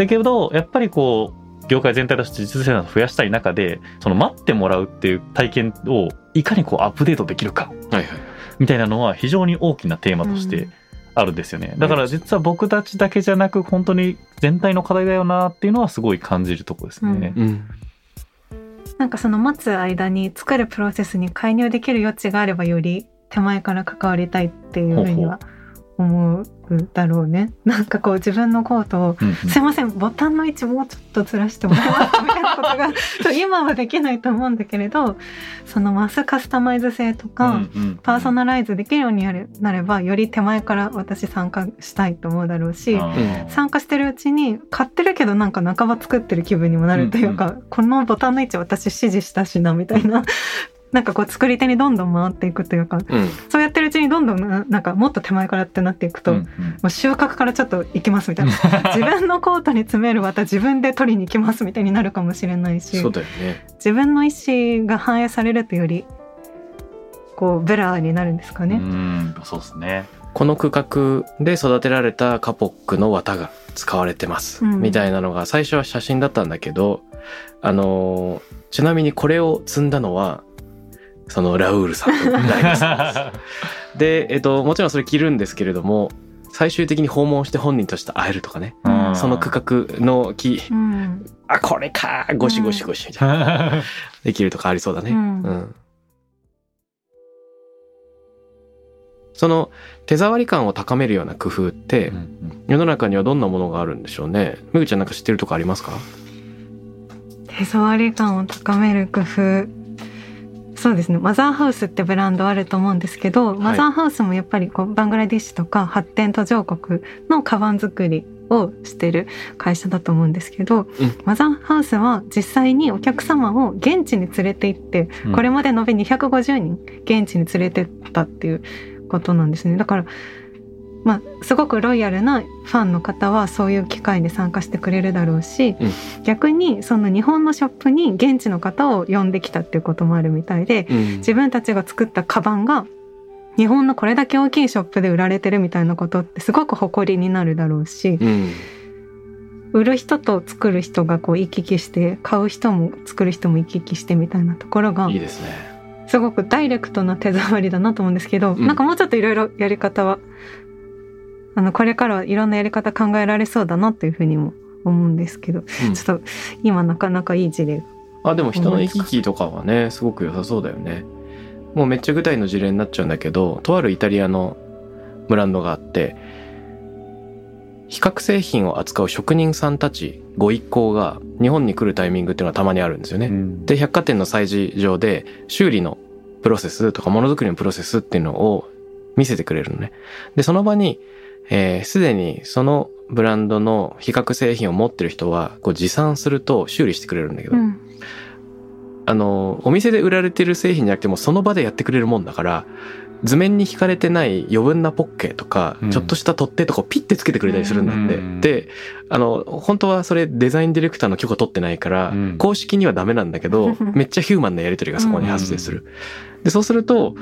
うんだけどやっぱりこう業界全体として実生産を増やしたい中でその待ってもらうっていう体験をいかにこうアップデートできるかはいはい。みたいなのは非常に大きなテーマとしてあるんですよね。だから実は僕たちだけじゃなく本当に全体の課題だよなっていうのはすごい感じるとこですね。うん。なんかその待つ間に作るプロセスに介入できる余地があればより手前から関わりたいっていうふうには思うだろうね。なんかこう自分のコートをうんうん。すいませんボタンの位置もうちょっとずらしてもらえますかみたいなことが *laughs* 今はできないと思うんだけれどそのマスカスタマイズ性とか、うんうんパーソナライズできるようになれなればより手前から私参加したいと思うだろうし、うん参加してるうちに買ってるけどなんか半ば作ってる気分にもなるというか、このボタンの位置私指示したしなみたいななんかこう作り手にどんどん回っていくというかうん。そうやってるうちにどんどんななんかもっと手前からってなっていくと、うんもう収穫からちょっと行きますみたいな。*laughs* 自分のコートに詰める綿自分で取りに行きますみたいになるかもしれないしそうだよね。自分の意思が反映されるとよりこう blur になるんですかうんね。うんそうですね。この区画で育てられたカポックの綿が使われてます、うん。みたいなのが最初は写真だったんだけどあのーちなみにこれを積んだのはそのラウールさんとダイナさんです。*laughs* で、えっと、もちろんそれ着るんですけれども最終的に訪問して本人として会えるとかね。うん。その区画の木。うん。あこれか。ゴシゴシゴシみたいな、できるとかありそうだね。うん。うん。その手触り感を高めるような工夫って、うんうん。世の中にはどんなものがあるんでしょうね。めぐちゃんなんか知ってるとこありますか？手触り感を高める工夫そうですね。マザーハウスってブランドあると思うんですけど、マザーハウスもやっぱりこうバングラディッシュとか発展途上国のカバン作りをしてる会社だと思うんですけど、マザーハウスは実際にお客様を現地に連れて行って、うん。これまで延べ250人現地に連れてったっていうことなんですね。だからまあすごくロイヤルなファンの方はそういう機会に参加してくれるだろうし、うん。逆にその日本のショップに現地の方を呼んできたっていうこともあるみたいでうん。自分たちが作ったカバンが日本のこれだけ大きいショップで売られてるみたいなことってすごく誇りになるだろうし、うん。売る人と作る人がこう行き来して買う人も作る人も行き来してみたいなところがいいですね。すごくダイレクトな手触りだなと思うんですけど、うん。なんかもうちょっといろいろやり方はあのこれからはいろんなやり方考えられそうだなというふうにも思うんですけど、うん。ちょっと今なかなかいい事例。があでも人の行き。来とかはねすごく良さそうだよね。もうめっちゃ具体の事例になっちゃうんだけどとあるイタリアのブランドがあって比較製品を扱う職人さんたちご一行が日本に来るタイミングっていうのはたまにあるんですよね、うん。で百貨店の催事場で修理のプロセスとかものづくりのプロセスっていうのを見せてくれるのね。でその場にえーすで、にそのブランドの比較製品を持ってる人はこう持参すると修理してくれるんだけど、うん。あのお店で売られてる製品じゃなくてもその場でやってくれるもんだから図面に引かれてない余分なポッケとか、うん。ちょっとした取っ手とかをピッてつけてくれたりするんだって、うん。であの本当はそれデザインディレクターの許可取ってないから、うん。公式にはダメなんだけど *laughs* めっちゃヒューマンなやり取りがそこに発生する。でそうすると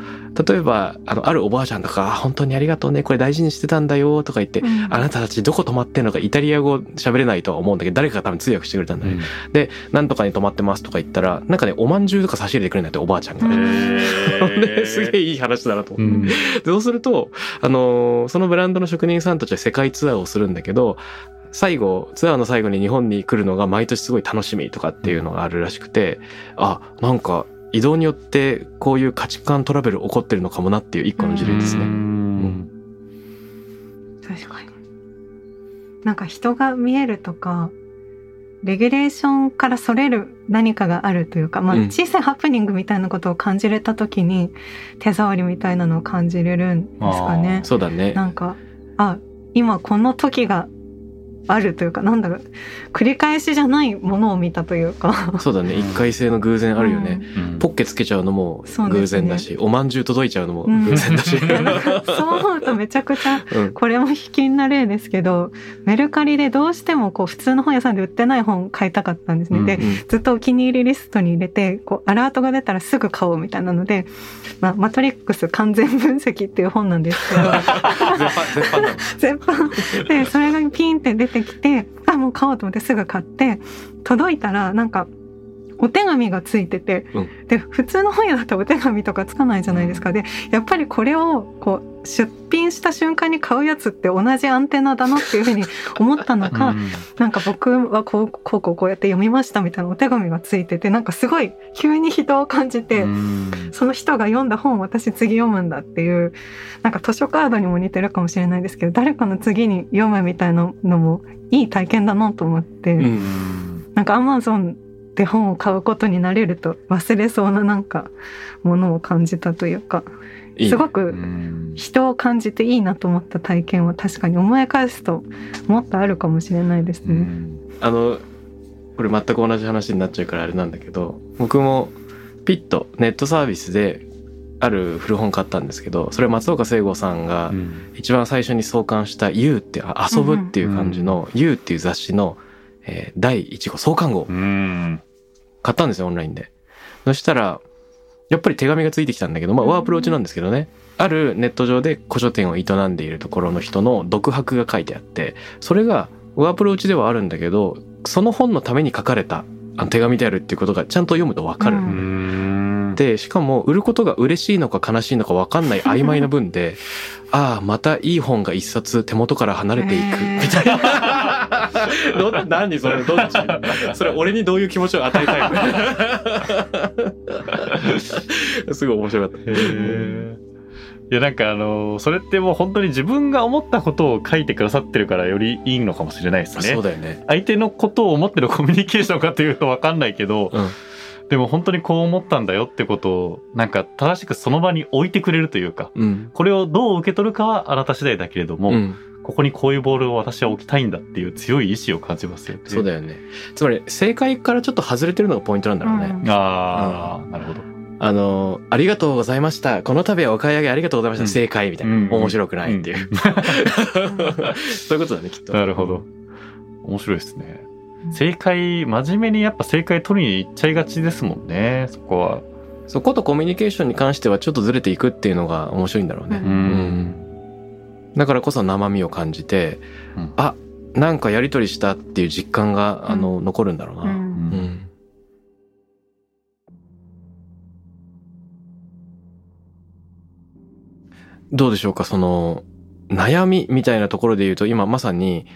例えばあのあるおばあちゃんとかあ「本当にありがとうねこれ大事にしてたんだよ」とか言って、うん。あなたたちどこ泊まってんのかイタリア語喋れないとは思うんだけど誰かが多分通訳してくれたんだね、でなんとかに泊まってますとか言ったらなんかねおまんじゅうとか差し入れてくれるんだっておばあちゃんが。うんですげえいい話だなと。思って、うん。でそうすると、あのーそのブランドの職人さんたちは世界ツアーをするんだけど最後ツアーの最後に日本に来るのが毎年すごい楽しみとかっていうのがあるらしくてあなんか移動によってこういう価値観トラベル起こってるのかもなっていう一個の事例ですうね。ん確かになんか人が見えるとかレギュレーションからそれる何かがあるというか、まあ、うん小さいハプニングみたいなことを感じれた時に手触りみたいなのを感じれるんですかね。そうだね。なんかあ今この時があるというかなんだろう繰り返しじゃないものを見たというか。そうだね。一回性の偶然あるよね。うんポッケつけちゃうのも偶然だし、おまんじゅう届いちゃうのもうん偶然だし。なんかそう思うとめちゃくちゃうんこれも卑近な例ですけどメルカリでどうしてもこう普通の本屋さんで売ってない本買いたかったんですね。うんでうんずっとお気に入りリストに入れてこうアラートが出たらすぐ買おうみたいなので「まあ、マトリックス完全分析」っていう本なんですけど *laughs* 全般 *laughs* でそれがピンって出てきてあもう買おうと思ってすぐ買って届いたらなんかお手紙がついてて、うん。で普通の本屋だとお手紙とかつかないじゃないですか、でやっぱりこれをこう出品した瞬間に買うやつって同じアンテナだなっていうふうに思ったのか、うん。なんか僕はこうこうこうこうやって読みましたみたいなお手紙がついててなんかすごい急に人を感じて、うん。その人が読んだ本を私次読むんだっていうなんか図書カードにも似てるかもしれないですけど誰かの次に読むみたいなのもいい体験だなと思って、うん。うんなんかアマゾンで本を買うことになれると忘れそうななんかものを感じたというかすごくん。人を感じていいなと思った体験は確かに思い返すともっとあるかもしれないですね。うん。あのこれ全く同じ話になっちゃうからあれなんだけど僕もピットネットサービスである古本買ったんですけどそれ松岡聖吾さんがうん。一番最初に創刊した「YOU」ってあ遊ぶっていう感じの「YOU」っていう雑誌の、えー第1号創刊号うん。買ったんですよオンラインで。そしたらやっぱり手紙がついてきたんだけどまあワープローチなんですけどね。あるネット上で古書店を営んでいるところの人の独白が書いてあってそれがワープローチではあるんだけどその本のために書かれた手紙であるっていうことがちゃんと読むとわかる、でしかも売ることが嬉しいのか悲しいのか分かんない曖昧な文でああまたいい本が一冊手元から離れていくみたいな *laughs* ど何それどっちそれ俺にどういう気持ちを与えたい *laughs* すごい面白かった。へえいやなんかあのそれってもう本当に自分が思ったことを書いてくださってるからよりいいのかもしれないですね。そうだよね。相手のことを思ってる *laughs* コミュニケーションかというと分かんないけど、うん。でも本当にこう思ったんだよってことをなんか正しくその場に置いてくれるというかうん。これをどう受け取るかはあなた次第だけれども、うんここにこういうボールを私は置きたいんだっていう強い意志を感じますよね。そうだよね。つまり正解からちょっと外れてるのがポイントなんだろうね、うん。ああ、なるほど。あのありがとうございました。この度はお買い上げありがとうございました、うん。正解みたいな、うん。面白くないっていう、うん。そういうことだねきっと。なるほど。面白いですね。正解、真面目にやっぱ正解取りに行っちゃいがちですもんね、そこは。そことコミュニケーションに関してはちょっとずれていくっていうのが面白いんだろうね。ううん。だからこそ生身を感じて、うん。あ、なんかやりとりしたっていう実感が、あの、残るんだろうな。うん。うん。どうでしょうか？その、悩みみたいなところで言うと、今まさに、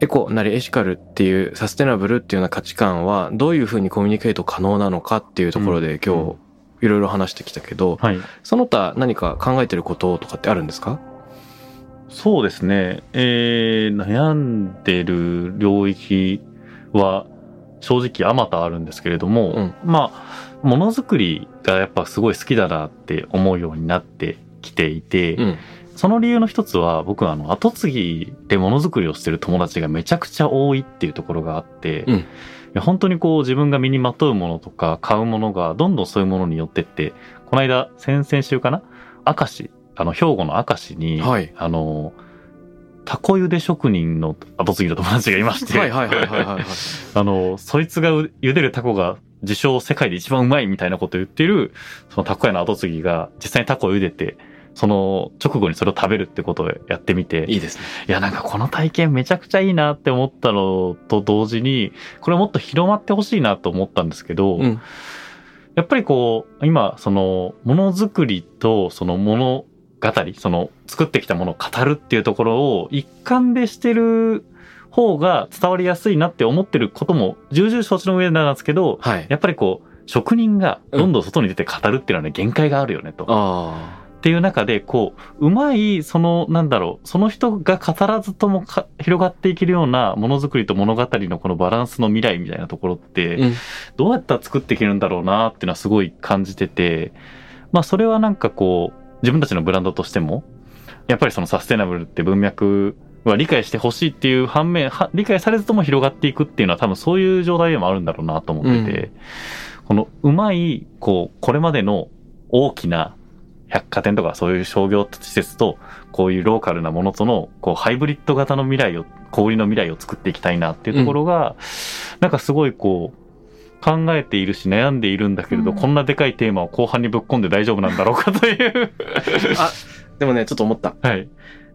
エコなりエシカルっていうサステナブルっていうような価値観はどういうふうにコミュニケート可能なのかっていうところで今日いろいろ話してきたけど、はい。その他何か考えてることとかってあるんですか？そうですね。えー、悩んでる領域は正直あまたあるんですけれども、うんまあ、ものづくりがやっぱすごい好きだなって思うようになってきていて、うん。その理由の一つは僕はあの後継ぎでものづくりをしてる友達がめちゃくちゃ多いっていうところがあって、うん本当にこう自分が身にまとうものとか買うものがどんどんそういうものによってってこの間先々週かな明石あの兵庫の明石に、はいあのタコ茹で職人の後継ぎの友達がいまして、はいはいはいはいはいはい。*laughs* あの、そいつがう茹でるタコが自称世界で一番うまいみたいなことを言ってる、そのタコ屋の後継ぎが実際にタコを茹でて、その直後にそれを食べるってことをやってみて、いいですね。いやなんかこの体験めちゃくちゃいいなって思ったのと同時に、これもっと広まってほしいなと思ったんですけど、うん。やっぱりこう、今、その、ものづくりと、その物語、その、作ってきたものを語るっていうところを一貫でしてる方が伝わりやすいなって思ってることも重々承知の上なんですけど、はい。やっぱりこう、職人がどんどん外に出て語るっていうのはね、限界があるよねと。あっていう中で、こう、うまい、その、なんだろう、その人が語らずともか広がっていけるようなものづくりと物語のこのバランスの未来みたいなところって、あ。うん。どうやったら作っていけるんだろうなっていうのはすごい感じてて、まあそれはなんかこう、自分たちのブランドとしても、やっぱりそのサステナブルって文脈は理解してほしいっていう反面、は理解されずとも広がっていくっていうのは多分そういう状態でもあるんだろうなと思ってて、このうまい、こう、これまでの大きな百貨店とかそういう商業施設と、こういうローカルなものとの、こう、ハイブリッド型の未来を、小売りの未来を作っていきたいなっていうところが、なんかすごいこう、考えているし悩んでいるんだけれど、うんこんなでかいテーマを後半にぶっ込んで大丈夫なんだろうかという。あ、でもね、ちょっと思った。はい。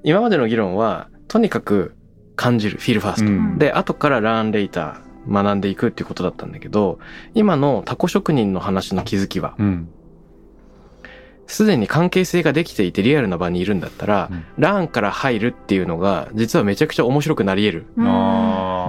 今までの議論は、とにかく感じる、フィールファースト。うんで、後からラーンレイター学んでいくっていうことだったんだけど、今のタコ職人の話の気づきは、うん。すでに関係性ができていてリアルな場にいるんだったら、うんランから入るっていうのが、実はめちゃくちゃ面白くなり得る。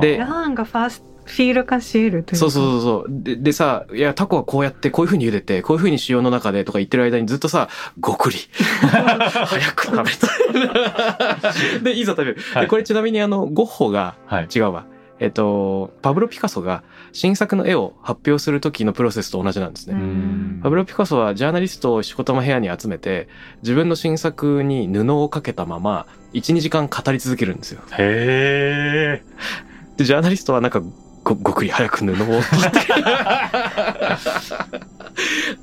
でラーンがファーストフィール化し得るというかそうそうそうそう。で、でさ、いや、タコはこうやって、こういう風に茹でて、こういう風に塩の中でとか言ってる間にずっとさ、ごくり。*laughs* 早く食べたい。*laughs* で、いざ食べる。はいで、これちなみにあの、ゴッホが、はい。違うわ。えっと、パブロ・ピカソが新作の絵を発表する時のプロセスと同じなんですね。うんパブロ・ピカソはジャーナリストを仕事の部屋に集めて、自分の新作に布をかけたまま、1、2時間語り続けるんですよ。へえ。で、ジャーナリストはなんか、ご、ごくり早く布を取って。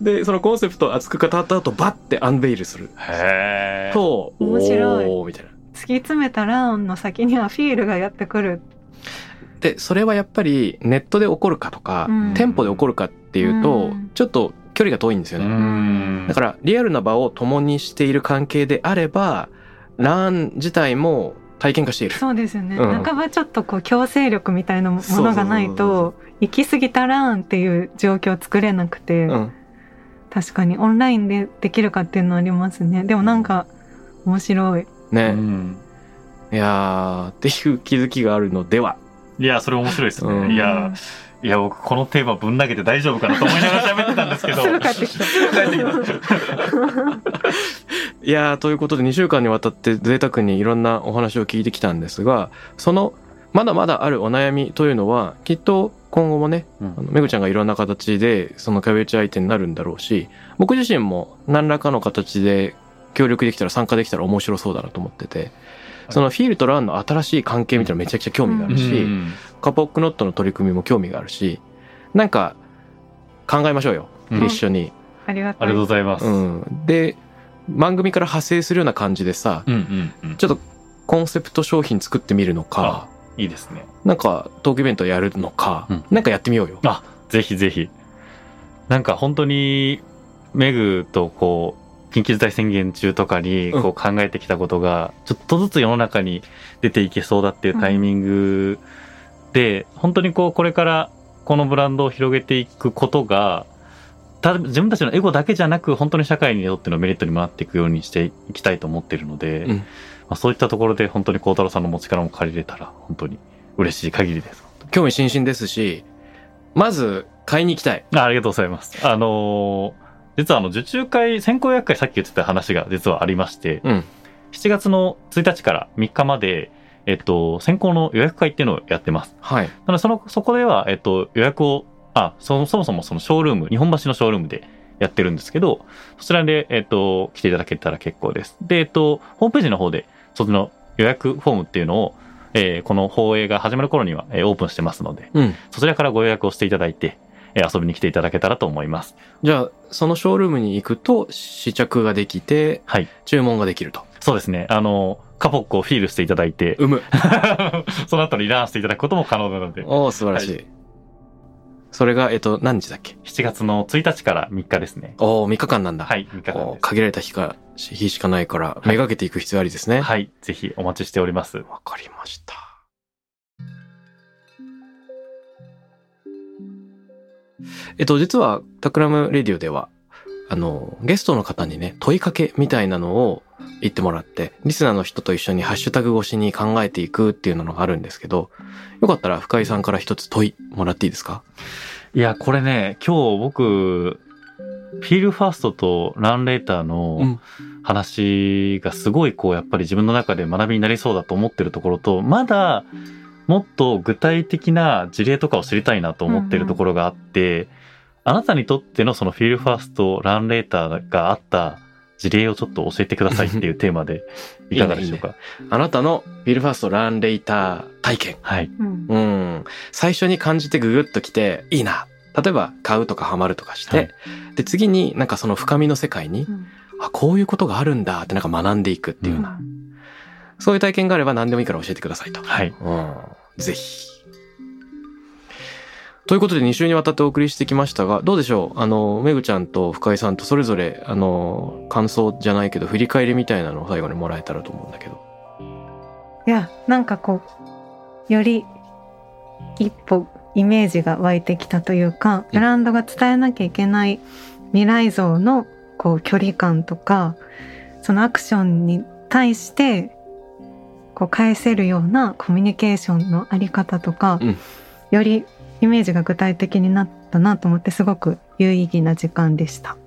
*laughs* で、そのコンセプトを熱く語った後、バッてアンベイルする。へえ。と、面白いみたいな。突き詰めたラーンの先にはフィールがやってくるで、それはやっぱりネットで起こるかとか、うん店舗で起こるかっていうと、うんちょっと距離が遠いんですようね。ん。だから、リアルな場を共にしている関係であれば、ラン自体も体験化している。そうですよね、うん半ばちょっとこう強制力みたいなものがないと行き過ぎたラーンっていう状況を作れなくて、うん。確かにオンラインでできるかっていうのはありますねでもなんか面白いね。うんいやー、っていう気づきがあるのでは。いや、それ面白いですね。うんいや、いや、僕、このテーマぶん投げて大丈夫かなと思いながら喋ってたんですけど。すぐ帰ってきた *laughs* 帰ってきた。いやー、ということで2週間にわたって贅沢にいろんなお話を聞いてきたんですが、その、まだまだあるお悩みというのは、きっと今後もね、うん。あのめぐちゃんがいろんな形でその壁打ち相手になるんだろうし、僕自身も何らかの形で協力できたら参加できたら面白そうだなと思ってて、そのフィールとランの新しい関係みたいなのめちゃくちゃ興味があるし、うんカポックノットの取り組みも興味があるし、なんか考えましょうよ、うん。一緒に。ありがたいありがとうございます。ううんん。で、番組から派生するような感じでさ、うんうん。ちょっとコンセプト商品作ってみるのか、いいですね。なんかトークイベントやるのか、うんなんかやってみようよ。あ、ぜひぜひ。なんか本当に、メグとこう、緊急事態宣言中とかにこう考えてきたことが、ちょっとずつ世の中に出ていけそうだっていうタイミングで、本当にこう、これからこのブランドを広げていくことが、た自分たちのエゴだけじゃなく、本当に社会にとってのメリットに回っていくようにしていきたいと思っているので、うんまあ、そういったところで本当に孝太郎さんの持ち力も借りれたら、本当に嬉しい限りです。興味津々ですし、まず買いに行きたい。あありがとうございます。あのー実はあの受注会、先行予約会さっき言ってた話が実はありまして、うん。7月の1日から3日まで、えっと、先行の予約会っていうのをやってます。はい。なので、その、そこでは、えっと、予約を、あ、そもそもそもそのショールーム、日本橋のショールームでやってるんですけど、そちらで、えっと、来ていただけたら結構です。で、えっと、ホームページの方で、その予約フォームっていうのを、えーこの放映が始まる頃には、えーオープンしてますので、うん。そちらからご予約をしていただいて、えー遊びに来ていただけたらと思います。じゃあ、そのショールームに行くと試着ができて、はい。注文ができると。そうですね。あの、カポックをフィールしていただいて、うむ。*laughs* その後にランしていただくことも可能なので、おー、素晴らしい。はそれが、えっと、何日だっけ？7月の1日から3日ですね。おー、3日間なんだ。はい、3日間でおー限られた日か、日しかないから、めがけていく必要ありですね。す。はい、ぜひお待ちしております。わかりました。えっと、実は、 Takram Radio では、あの、ゲストの方にね、問いかけみたいなのを言ってもらって、リスナーの人と一緒にハッシュタグ越しに考えていくっていうのがあるんですけど、よかったら深井さんから一つ問いもらっていいですか？いや、これね、今日僕、 feel first と learn later のうん。話がすごいこう、やっぱり自分の中で学びになりそうだと思ってるところと、まだもっと具体的な事例とかを知りたいなと思ってるところがあって、あなたにとってのそのフィールファースト、ランレーターがあった事例をちょっと教えてくださいっていうテーマで *laughs* いかがでしょうか？あなたのフィルファーストランレイター体験。はい。うんうん。最初に感じてググッときて、いいな。例えば、買うとかハマるとかして、はいで、次になんかその深みの世界に、うんあ、こういうことがあるんだってなんか学んでいくっていうような、そういう体験があれば何でもいいから教えてくださいと。はい。うん。ぜひ。ということで2週にわたってお送りしてきましたが、どうでしょう？あの、めぐちゃんと深井さんとそれぞれ、あの、感想じゃないけど、振り返りみたいなのを最後にもらえたらと思うんだけど。いやなんかこうより一歩イメージが湧いてきたというかブランドが伝えなきゃいけない未来像のこう距離感とかそのアクションに対してこう返せるようなコミュニケーションのあり方とか、うん。よりイメージが具体的になったなと思ってすごく有意義な時間でした。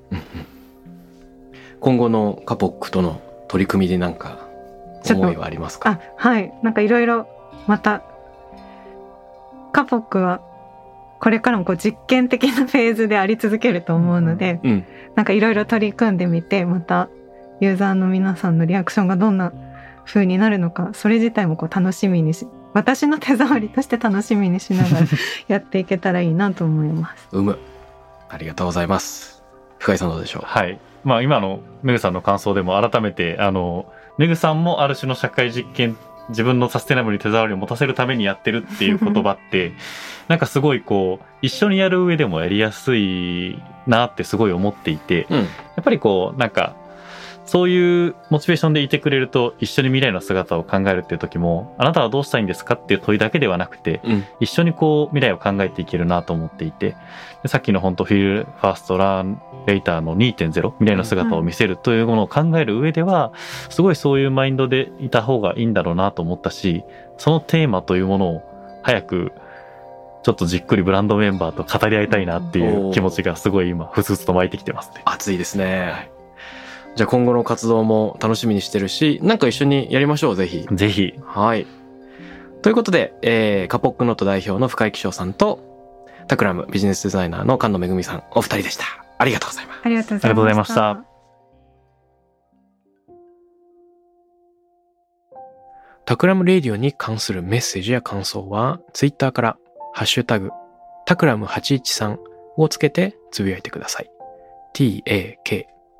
今後のカポックとの取り組みでなんか思いはありますか？あはい。なんかいろいろまたカポックはこれからもこう実験的なフェーズであり続けると思うので、うん。なんかいろいろ取り組んでみてまたユーザーの皆さんのリアクションがどんな風になるのかそれ自体もこう楽しみにし私の手触りとして楽しみにしながらやっていけたらいいなと思います。*laughs* うむありがとうございます深井さんどうでしょう？はい。まあ今のメグさんの感想でも改めて、あの、メグさんもある種の社会実験、自分のサステナブルに手触りを持たせるためにやってるっていう言葉って、*laughs* なんかすごいこう、一緒にやる上でもやりやすいなってすごい思っていて、うんやっぱりこう、なんか、そういうモチベーションでいてくれると、一緒に未来の姿を考えるっていう時も、あなたはどうしたいんですかっていう問いだけではなくて、うん一緒にこう、未来を考えていけるなと思っていて、でさっきの本当フィールファーストランレーターの2.0、未来の姿を見せるというものを考える上では、すごいそういうマインドでいた方がいいんだろうなと思ったし、そのテーマというものを早く、ちょっとじっくりブランドメンバーと語り合いたいなっていう気持ちがすごい今、ふつふつと湧いてきてますね。熱いですねじゃあ今後の活動も楽しみにしてるしなんか一緒にやりましょうぜひぜひ、はい。ということで、えー、カポックノット代表の深井紀章さんと、タクラムビジネスデザイナーの菅野めぐみさん、お二人でした。ありがとうございます。ありがとうございました。 Takram Radio に関するメッセージや感想は、ツイッターから、ハッシュタグ、 Takram813をつけてつぶやいてください。